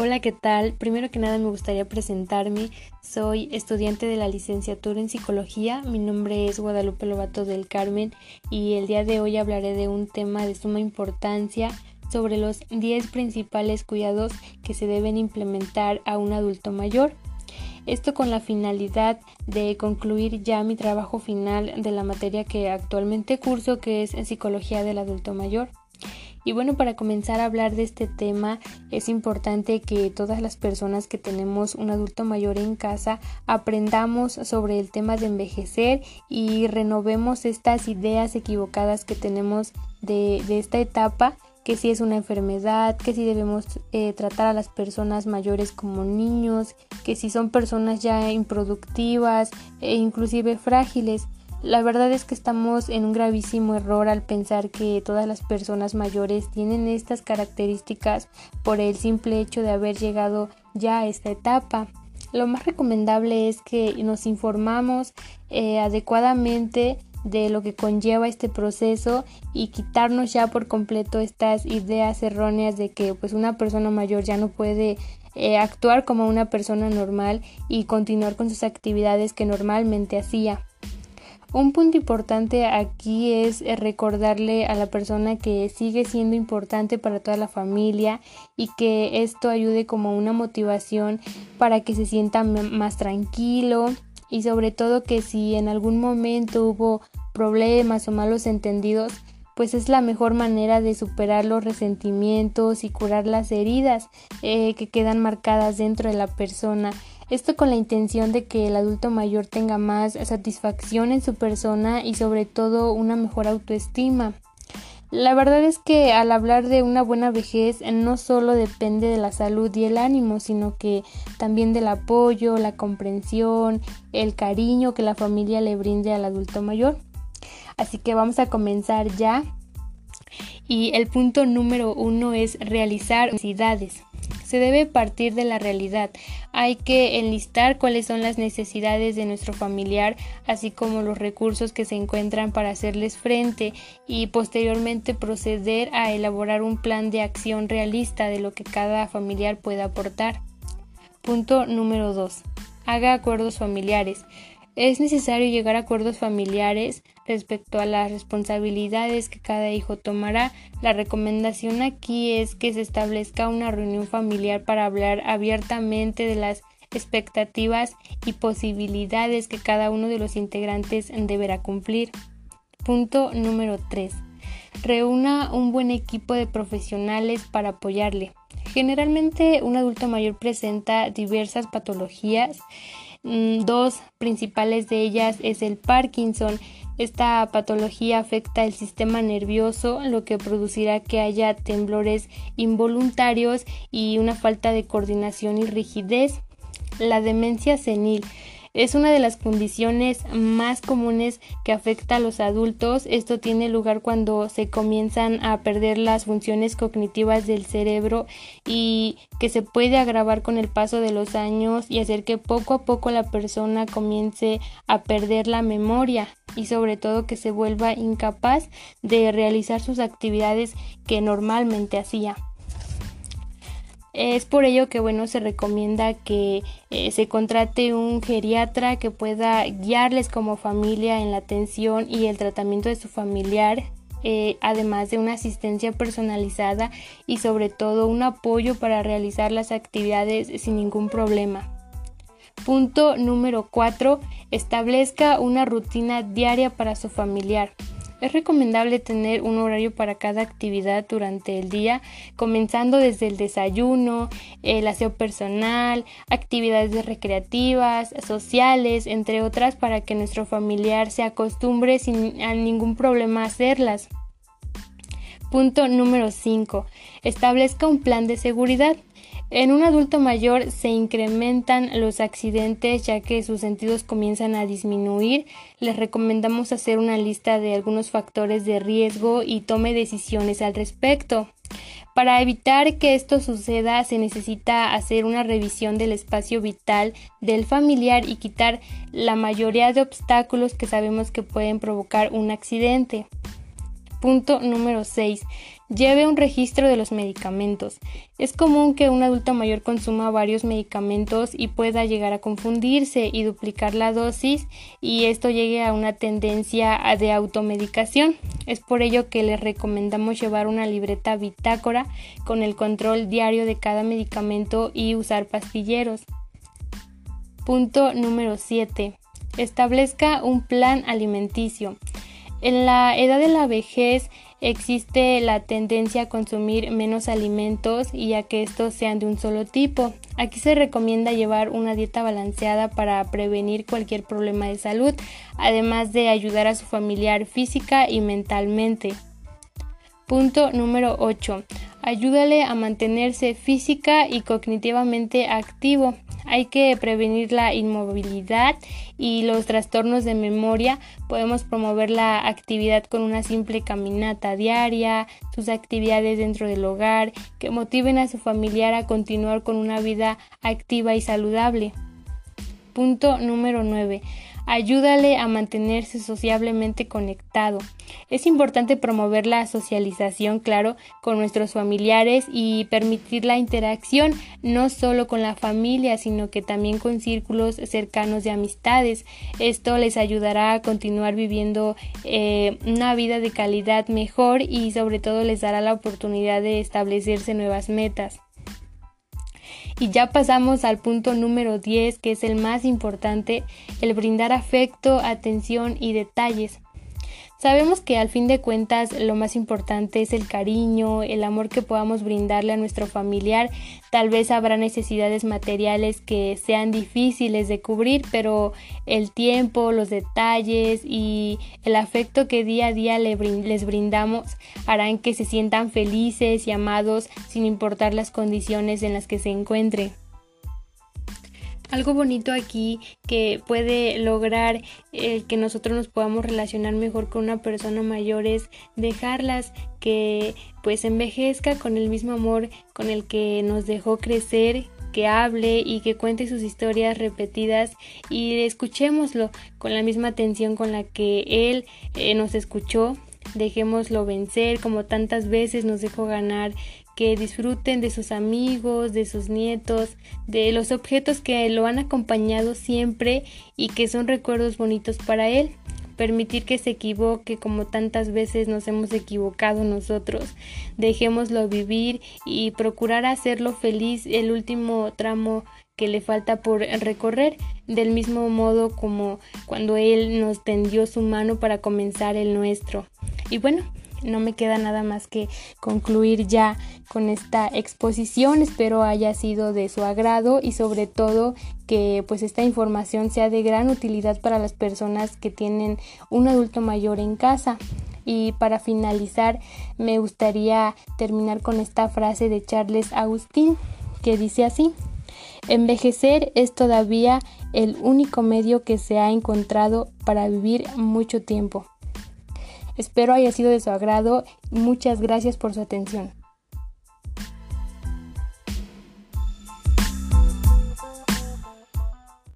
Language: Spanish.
Hola, ¿qué tal? Primero que nada me gustaría presentarme. Soy estudiante de la licenciatura en psicología. Mi nombre es Guadalupe Lobato del Carmen y el día de hoy hablaré de un tema de suma importancia sobre los 10 principales cuidados que se deben implementar a un adulto mayor. Esto con la finalidad de concluir ya mi trabajo final de la materia que actualmente curso, que es en psicología del adulto mayor. Y bueno, para comenzar a hablar de este tema, es importante que todas las personas que tenemos un adulto mayor en casa aprendamos sobre el tema de envejecer y renovemos estas ideas equivocadas que tenemos de, esta etapa que si es una enfermedad, que si debemos eh, tratar a las personas mayores como niños, que si son personas ya improductivas e inclusive frágiles. La verdad es que estamos en un gravísimo error al pensar que todas las personas mayores tienen estas características por el simple hecho de haber llegado ya a esta etapa. Lo más recomendable es que nos informamos eh, adecuadamente de lo que conlleva este proceso y quitarnos ya por completo estas ideas erróneas de que pues una persona mayor ya no puede eh, actuar como una persona normal y continuar con sus actividades que normalmente hacía. Un punto importante aquí es eh, recordarle a la persona que sigue siendo importante para toda la familia y que esto ayude como una motivación para que se sienta más tranquilo y sobre todo que si en algún momento hubo problemas o malos entendidos, pues es la mejor manera de superar los resentimientos y curar las heridas eh, que quedan marcadas dentro de la persona. Esto con la intención de que el adulto mayor tenga más satisfacción en su persona y sobre todo una mejor autoestima. La verdad es que al hablar de una buena vejez no solo depende de la salud y el ánimo, sino que también del apoyo, la comprensión, el cariño que la familia le brinde al adulto mayor. Así que vamos a comenzar ya. Y el punto número uno es realizar necesidades se debe partir de la realidad. Hay que enlistar cuáles son las necesidades de nuestro familiar, así como los recursos que se encuentran para hacerles frente y posteriormente proceder a elaborar un plan de acción realista de lo que cada familiar pueda aportar. Punto número 2. Haga acuerdos familiares. Es necesario llegar a acuerdos familiares respecto a las responsabilidades que cada hijo tomará. La recomendación aquí es que se establezca una reunión familiar para hablar abiertamente de las expectativas y posibilidades que cada uno de los integrantes deberá cumplir. Punto número 3. Reúna un buen equipo de profesionales para apoyarle. Generalmente un adulto mayor presenta diversas patologías dos principales de ellas es el Parkinson. Esta patología afecta el sistema nervioso, lo que producirá que haya temblores involuntarios y una falta de coordinación y rigidez. La demencia senil es una de las condiciones más comunes que afecta a los adultos. Esto tiene lugar cuando se comienzan a perder las funciones cognitivas del cerebro y que se puede agravar con el paso de los años y hacer que poco a poco la persona comience a perder la memoria y sobre todo que se vuelva incapaz de realizar sus actividades que normalmente hacía. Es por ello que bueno se recomienda que eh, se contrate un geriatra que pueda guiarles como familia en la atención y el tratamiento de su familiar, eh, además de una asistencia personalizada y sobre todo un apoyo para realizar las actividades sin ningún problema. Punto número 4. Establezca una rutina diaria para su familiar. Es recomendable tener un horario para cada actividad durante el día, comenzando desde el desayuno, el aseo personal, actividades recreativas, sociales, entre otras, para que nuestro familiar se acostumbre sin ningún problema a hacerlas. Punto número 5. Establezca un plan de seguridad. En un adulto mayor se incrementan los accidentes ya que sus sentidos comienzan a disminuir. Les recomendamos hacer una lista de algunos factores de riesgo y tome decisiones al respecto. Para evitar que esto suceda se necesita hacer una revisión del espacio vital del familiar y quitar la mayoría de obstáculos que sabemos que pueden provocar un accidente. Punto número 6. Lleve un registro de los medicamentos. Es común que un adulto mayor consuma varios medicamentos y pueda llegar a confundirse y duplicar la dosis y esto llegue a una tendencia de automedicación. Es por ello que les recomendamos llevar una libreta bitácora con el control diario de cada medicamento y usar pastilleros. Punto número 7. Establezca un plan alimenticio. En la edad de la vejez existe la tendencia a consumir menos alimentos y a que estos sean de un solo tipo. Aquí se recomienda llevar una dieta balanceada para prevenir cualquier problema de salud, además de ayudar a su familiar física y mentalmente. Punto número 8. Ayúdale a mantenerse física y cognitivamente activo. Hay que prevenir la inmovilidad y los trastornos de memoria. Podemos promover la actividad con una simple caminata diaria, sus actividades dentro del hogar, que motiven a su familiar a continuar con una vida activa y saludable. Punto número 9 ayúdale a mantenerse sociablemente conectado. Es importante promover la socialización, claro, con nuestros familiares y permitir la interacción no solo con la familia, sino que también con círculos cercanos de amistades. Esto les ayudará a continuar viviendo eh, una vida de calidad mejor y sobre todo les dará la oportunidad de establecerse nuevas metas. Y ya pasamos al punto número 10, que es el más importante, el brindar afecto, atención y detalles. Sabemos que al fin de cuentas lo más importante es el cariño, el amor que podamos brindarle a nuestro familiar. Tal vez habrá necesidades materiales que sean difíciles de cubrir, pero el tiempo, los detalles y el afecto que día a día les brindamos harán que se sientan felices y amados sin importar las condiciones en las que se encuentren. Algo bonito aquí que puede lograr el que nosotros nos podamos relacionar mejor con una persona mayor es dejarlas que pues envejezca con el mismo amor con el que nos dejó crecer, que hable y que cuente sus historias repetidas y escuchémoslo con la misma atención con la que él eh, nos escuchó. Dejémoslo vencer como tantas veces nos dejó ganar que disfruten de sus amigos, de sus nietos, de los objetos que lo han acompañado siempre y que son recuerdos bonitos para él. Permitir que se equivoque como tantas veces nos hemos equivocado nosotros. Dejémoslo vivir y procurar hacerlo feliz el último tramo que le falta por recorrer, del mismo modo como cuando Él nos tendió su mano para comenzar el nuestro. Y bueno, no me queda nada más que concluir ya con esta exposición. Espero haya sido de su agrado y sobre todo que pues esta información sea de gran utilidad para las personas que tienen un adulto mayor en casa. Y para finalizar, me gustaría terminar con esta frase de Charles Agustín que dice así: Envejecer es todavía el único medio que se ha encontrado para vivir mucho tiempo. Espero haya sido de su agrado. Muchas gracias por su atención.